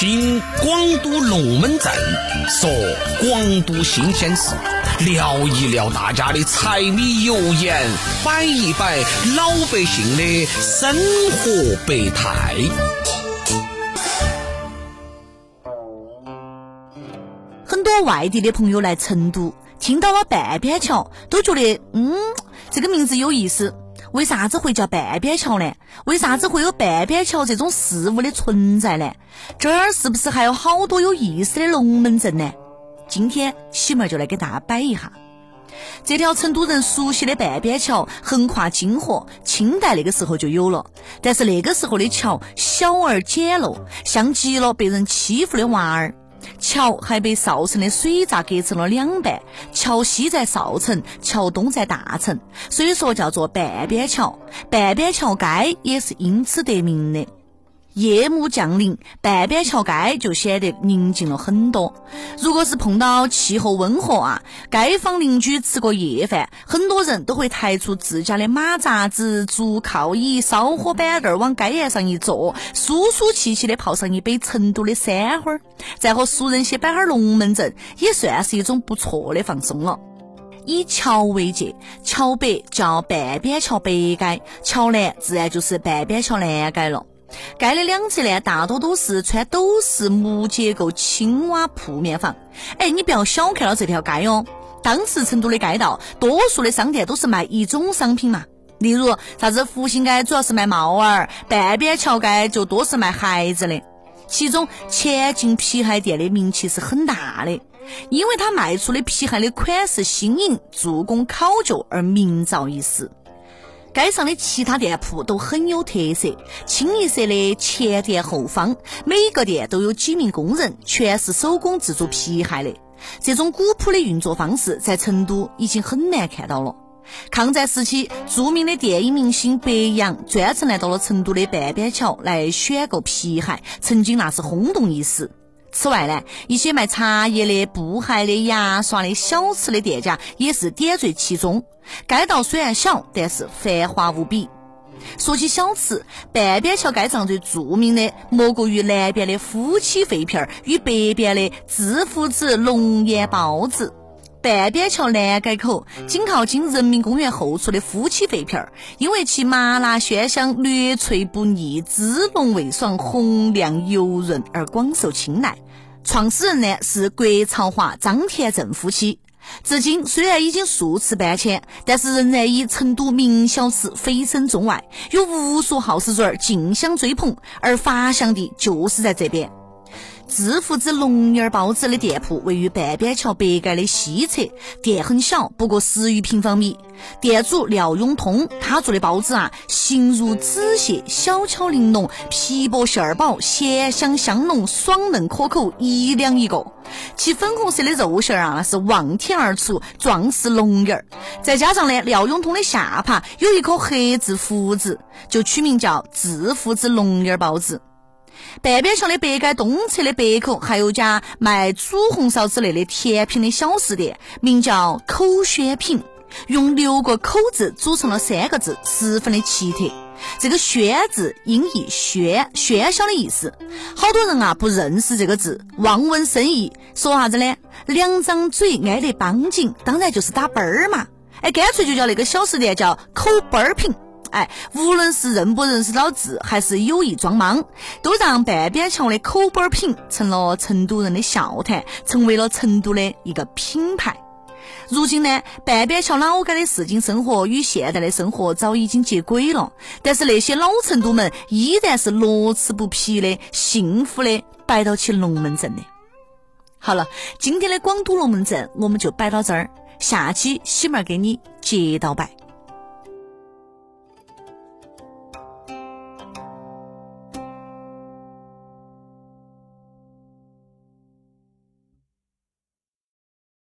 听广都龙门阵，说广都新鲜事，聊一聊大家的柴米油盐，摆一摆老百姓的生活百态。很多外地的朋友来成都，听到了半边桥，都觉得嗯，这个名字有意思。为啥子会叫半边桥呢？为啥子会有半边桥这种事物的存在呢？这儿是不是还有好多有意思的龙门阵呢？今天喜妹就来给大家摆一下。这条成都人熟悉的半边桥横跨泾河，清代那个时候就有了，但是那个时候的桥小而简陋，像极了被人欺负的娃儿。桥还被少城的水闸隔成了两半，桥西在少城，桥东在大城，所以说叫做半边桥。半边桥街也是因此得名的。夜幕降临，半边桥街就显得宁静了很多。如果是碰到气候温和啊，街坊邻居吃过夜饭，很多人都会抬出自家的马扎子、竹靠椅、烧火板凳儿往街沿上一坐，舒舒气气的泡上一杯成都的山花儿，再和熟人些摆哈儿龙门阵，也算是一种不错的放松了。以桥为界，桥北叫半边桥北街，桥南自然就是半边桥南街了。街的两侧呢，大多都是穿斗式木结构青瓦铺面房。哎，你不要小看了这条街哦。当时成都的街道，多数的商店都是卖一种商品嘛。例如啥子福兴街主要是卖帽儿，半边桥街就多是卖鞋子的。其中前进皮鞋店的名气是很大的，因为它卖出的皮鞋的款式新颖，做工考究而名噪一时。街上的其他店铺都很有特色，清一色的前店后坊，每个店都有几名工人，全是手工制作皮鞋的。这种古朴的运作方式，在成都已经很难看到了。抗战时期，著名的电影明星白杨专程来到了成都的半边桥来选购皮鞋，曾经那是轰动一时。此外呢，一些卖茶叶的、布鞋的、牙刷的小吃的店家也是点缀其中。街道虽然小，但是繁华无比。说起小吃，半边桥街上最著名的莫过于南边的夫妻肺片儿与北边的知府子龙眼包子。半边桥南街口紧靠近人民公园后厨的夫妻肺片儿因为其麻辣鲜香、略脆不腻、滋浓味爽、红亮油润而广受青睐。创始人呢是郭朝华、张田正夫妻。至今虽然已经数次搬迁，但是仍然以成都名小吃蜚声中外，有无数好事者儿竞相追捧，而发祥地就是在这边。致富之龙眼包子的店铺位于半边桥北街的西侧，店很小，不过十余平方米。店主廖永通，他做的包子啊，形如纸屑，小巧玲珑，皮薄馅儿薄，咸香香浓，爽嫩可口，一两一个。其粉红色的肉馅儿啊，那是望天而出，壮似龙眼儿。再加上呢，廖永通的下巴有一颗黑痣胡子，就取名叫致富之龙眼儿包子。半边桥的北街东侧的北口，还有家卖煮红烧之类的甜品的小食店，名叫口宣品，用六个口字组成了三个字，十分的奇特。这个“宣”字音译喧喧嚣的意思，好多人啊不认识这个字，望文生义，说啥子呢？两张嘴挨得邦紧，当然就是打啵儿嘛。哎，干脆就叫那个小食店叫口啵儿品。哎，无论是认不认识老字，还是有意装莽，都让半边桥的口板品成了成都人的笑谈，成为了成都的一个品牌。如今呢，半边桥老街的市井生活与现代的生活早已经接轨了，但是那些老成都们依然是乐此不疲的、幸福的摆到起龙门阵的。好了，今天的广都龙门阵我们就摆到这儿，下期喜妹儿给你接到摆。